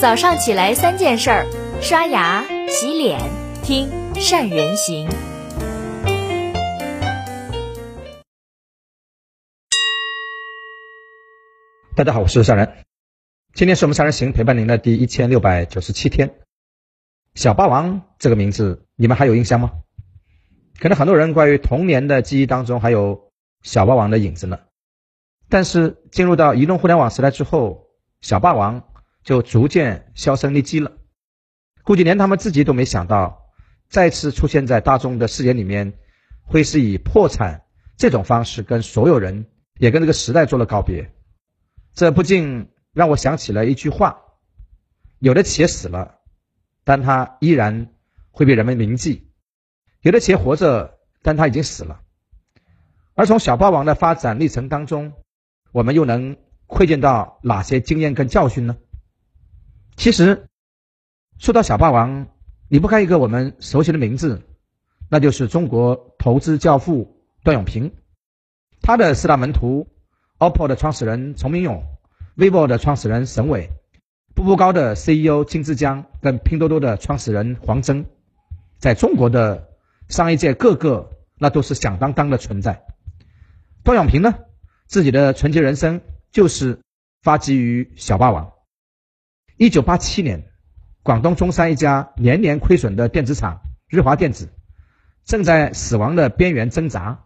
早上起来三件事儿：刷牙、洗脸、听善人行。大家好，我是善人。今天是我们善人行陪伴您的第一千六百九十七天。小霸王这个名字，你们还有印象吗？可能很多人关于童年的记忆当中还有小霸王的影子呢。但是进入到移动互联网时代之后，小霸王就逐渐销声匿迹了。估计连他们自己都没想到，再次出现在大众的视野里面，会是以破产这种方式跟所有人，也跟这个时代做了告别。这不禁让我想起了一句话：有的企业死了，但它依然会被人们铭记；有的企业活着，但它已经死了。而从小霸王的发展历程当中，我们又能窥见到哪些经验跟教训呢？其实，说到小霸王，离不开一个我们熟悉的名字，那就是中国投资教父段永平，他的四大门徒。OPPO 的创始人丛明勇，vivo 的创始人沈伟，步步高的 CEO 金志江，跟拼多多的创始人黄峥，在中国的商业界，个个那都是响当当的存在。段永平呢，自己的传奇人生就是发迹于小霸王。一九八七年，广东中山一家年年亏损的电子厂日华电子，正在死亡的边缘挣扎。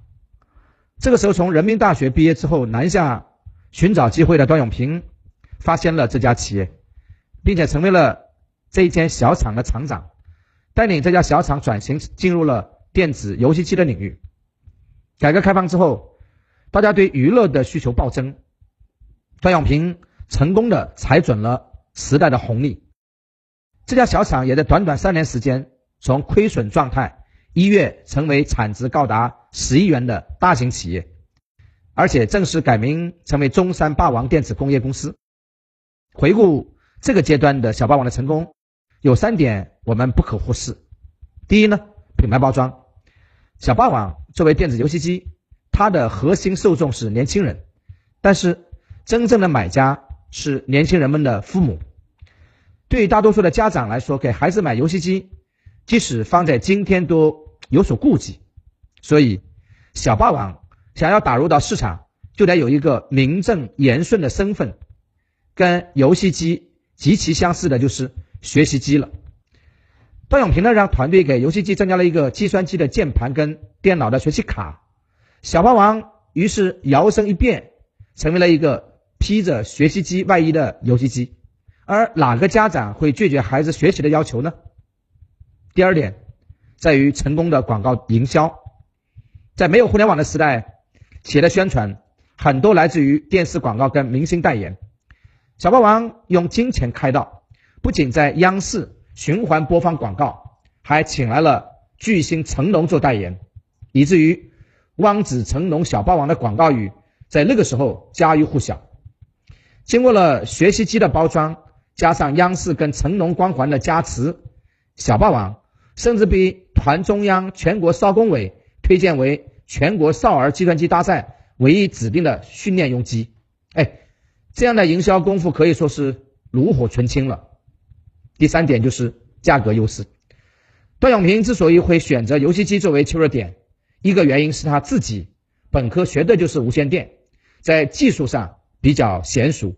这个时候，从人民大学毕业之后南下寻找机会的段永平，发现了这家企业，并且成为了这一间小厂的厂长，带领这家小厂转型进入了电子游戏机的领域。改革开放之后，大家对娱乐的需求暴增，段永平成功的踩准了时代的红利，这家小厂也在短短三年时间从亏损状态。一跃成为产值高达十亿元的大型企业，而且正式改名成为中山霸王电子工业公司。回顾这个阶段的小霸王的成功，有三点我们不可忽视。第一呢，品牌包装。小霸王作为电子游戏机，它的核心受众是年轻人，但是真正的买家是年轻人们的父母。对于大多数的家长来说，给孩子买游戏机，即使放在今天都。有所顾忌，所以小霸王想要打入到市场，就得有一个名正言顺的身份，跟游戏机极其相似的，就是学习机了。段永平呢，让团队给游戏机增加了一个计算机的键盘跟电脑的学习卡，小霸王于是摇身一变，成为了一个披着学习机外衣的游戏机。而哪个家长会拒绝孩子学习的要求呢？第二点。在于成功的广告营销，在没有互联网的时代，企业的宣传很多来自于电视广告跟明星代言。小霸王用金钱开道，不仅在央视循环播放广告，还请来了巨星成龙做代言，以至于“汪子成龙小霸王”的广告语在那个时候家喻户晓。经过了学习机的包装，加上央视跟成龙光环的加持，小霸王甚至被。团中央、全国少工委推荐为全国少儿计算机大赛唯一指定的训练用机，哎，这样的营销功夫可以说是炉火纯青了。第三点就是价格优势。段永平之所以会选择游戏机作为切入点，一个原因是他自己本科学的就是无线电，在技术上比较娴熟，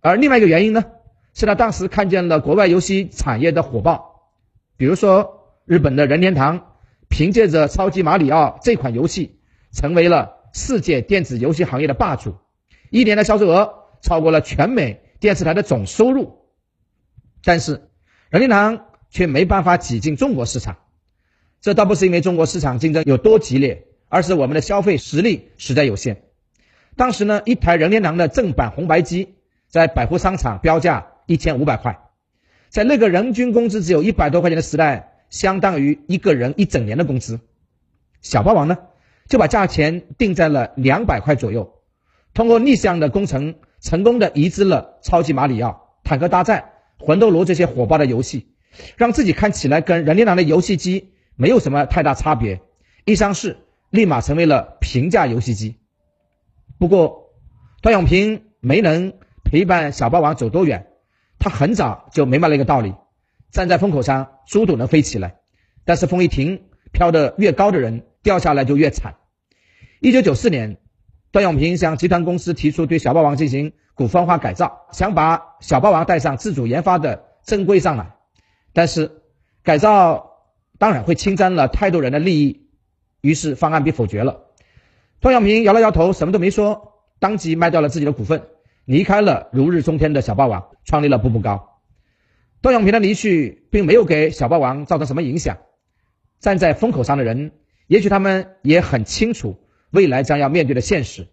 而另外一个原因呢，是他当时看见了国外游戏产业的火爆，比如说。日本的任天堂凭借着《超级马里奥》这款游戏，成为了世界电子游戏行业的霸主，一年的销售额超过了全美电视台的总收入。但是，任天堂却没办法挤进中国市场，这倒不是因为中国市场竞争有多激烈，而是我们的消费实力实在有限。当时呢，一台任天堂的正版红白机在百货商场标价一千五百块，在那个人均工资只有一百多块钱的时代。相当于一个人一整年的工资，小霸王呢就把价钱定在了两百块左右，通过逆向的工程，成功的移植了超级马里奥、坦克大战、魂斗罗这些火爆的游戏，让自己看起来跟任天堂的游戏机没有什么太大差别，一上市立马成为了平价游戏机。不过段永平没能陪伴小霸王走多远，他很早就明白了一个道理：站在风口上，猪都能飞起来，但是风一停，飘得越高的人掉下来就越惨。一九九四年，段永平向集团公司提出对小霸王进行股份化改造，想把小霸王带上自主研发的正规上来，但是改造当然会侵占了太多人的利益，于是方案被否决了。段永平摇了摇头，什么都没说，当即卖掉了自己的股份，离开了如日中天的小霸王，创立了步步高。段永平的离去并没有给小霸王造成什么影响。站在风口上的人，也许他们也很清楚未来将要面对的现实，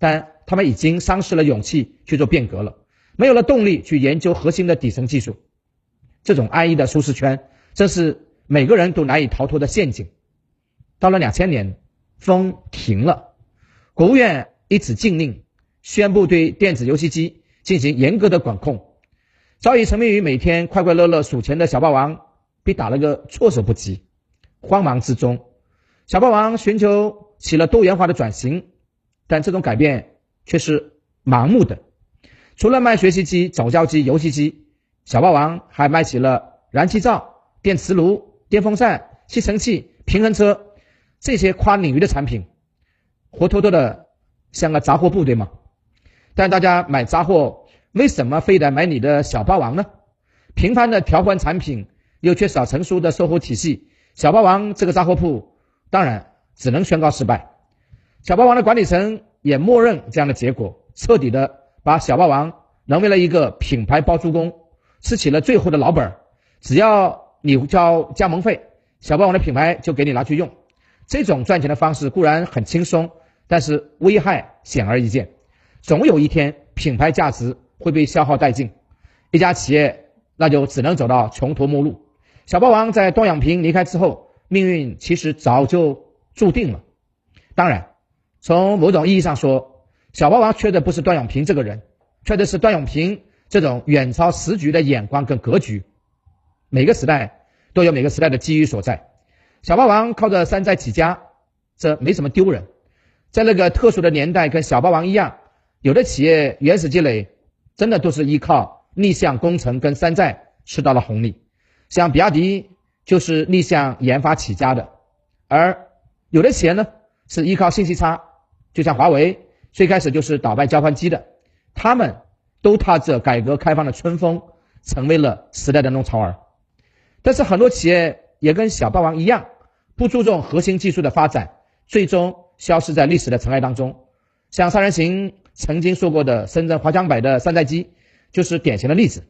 但他们已经丧失了勇气去做变革了，没有了动力去研究核心的底层技术。这种安逸的舒适圈，正是每个人都难以逃脱的陷阱。到了两千年。风停了，国务院一纸禁令，宣布对电子游戏机进行严格的管控。早已沉迷于每天快快乐乐数钱的小霸王被打了个措手不及。慌忙之中，小霸王寻求起了多元化的转型，但这种改变却是盲目的。除了卖学习机、早教机、游戏机，小霸王还卖起了燃气灶、电磁炉、电风扇、吸尘器、平衡车。这些跨领域的产品，活脱脱的像个杂货铺，对吗？但大家买杂货，为什么非得买你的小霸王呢？频繁的调换产品，又缺少成熟的售后体系，小霸王这个杂货铺，当然只能宣告失败。小霸王的管理层也默认这样的结果，彻底的把小霸王沦为了一个品牌包租公，吃起了最后的老本儿。只要你交加盟费，小霸王的品牌就给你拿去用。这种赚钱的方式固然很轻松，但是危害显而易见。总有一天，品牌价值会被消耗殆尽，一家企业那就只能走到穷途末路。小霸王在段永平离开之后，命运其实早就注定了。当然，从某种意义上说，小霸王缺的不是段永平这个人，缺的是段永平这种远超时局的眼光跟格局。每个时代都有每个时代的机遇所在。小霸王靠着山寨起家，这没什么丢人。在那个特殊的年代，跟小霸王一样，有的企业原始积累，真的都是依靠逆向工程跟山寨吃到了红利。像比亚迪就是逆向研发起家的，而有的企业呢是依靠信息差，就像华为最开始就是倒卖交换机的，他们都踏着改革开放的春风，成为了时代的弄潮儿。但是很多企业也跟小霸王一样。不注重核心技术的发展，最终消失在历史的尘埃当中。像三人行曾经说过的深圳华强北的山寨机，就是典型的例子。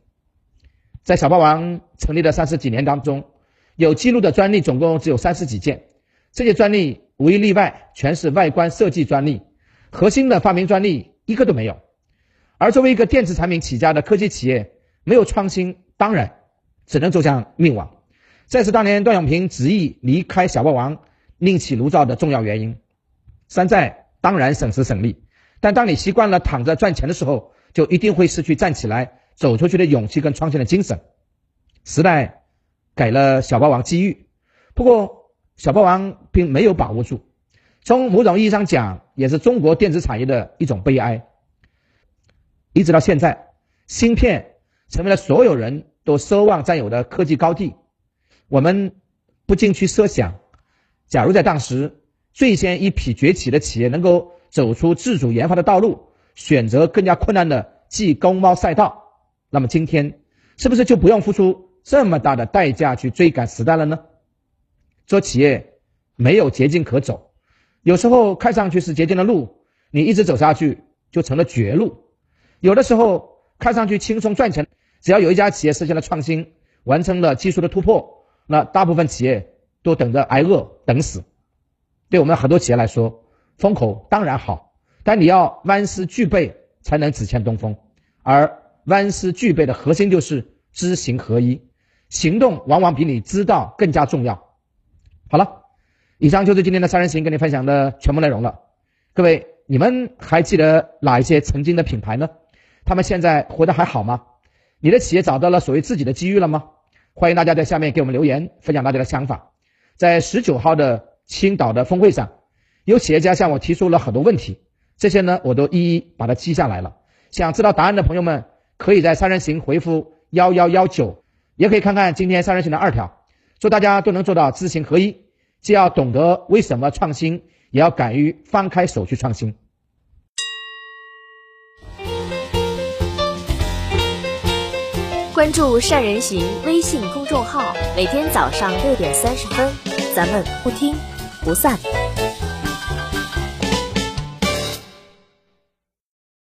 在小霸王成立的三十几年当中，有记录的专利总共只有三十几件，这些专利无一例外全是外观设计专利，核心的发明专利一个都没有。而作为一个电子产品起家的科技企业，没有创新，当然只能走向灭亡。这是当年段永平执意离开小霸王、另起炉灶的重要原因。山寨当然省时省力，但当你习惯了躺着赚钱的时候，就一定会失去站起来走出去的勇气跟创新的精神。时代给了小霸王机遇，不过小霸王并没有把握住。从某种意义上讲，也是中国电子产业的一种悲哀。一直到现在，芯片成为了所有人都奢望占有的科技高地。我们不禁去设想，假如在当时最先一批崛起的企业能够走出自主研发的道路，选择更加困难的技工猫赛道，那么今天是不是就不用付出这么大的代价去追赶时代了呢？做企业没有捷径可走，有时候看上去是捷径的路，你一直走下去就成了绝路；有的时候看上去轻松赚钱，只要有一家企业实现了创新，完成了技术的突破。那大部分企业都等着挨饿等死，对我们很多企业来说，风口当然好，但你要万事俱备才能只欠东风，而万事俱备的核心就是知行合一，行动往往比你知道更加重要。好了，以上就是今天的三人行跟你分享的全部内容了。各位，你们还记得哪一些曾经的品牌呢？他们现在活得还好吗？你的企业找到了所谓自己的机遇了吗？欢迎大家在下面给我们留言，分享大家的想法。在十九号的青岛的峰会上，有企业家向我提出了很多问题，这些呢我都一一把它记下来了。想知道答案的朋友们，可以在三人行回复幺幺幺九，也可以看看今天三人行的二条。祝大家都能做到知行合一，既要懂得为什么创新，也要敢于放开手去创新。关注善人行微信公众号，每天早上六点三十分，咱们不听不散。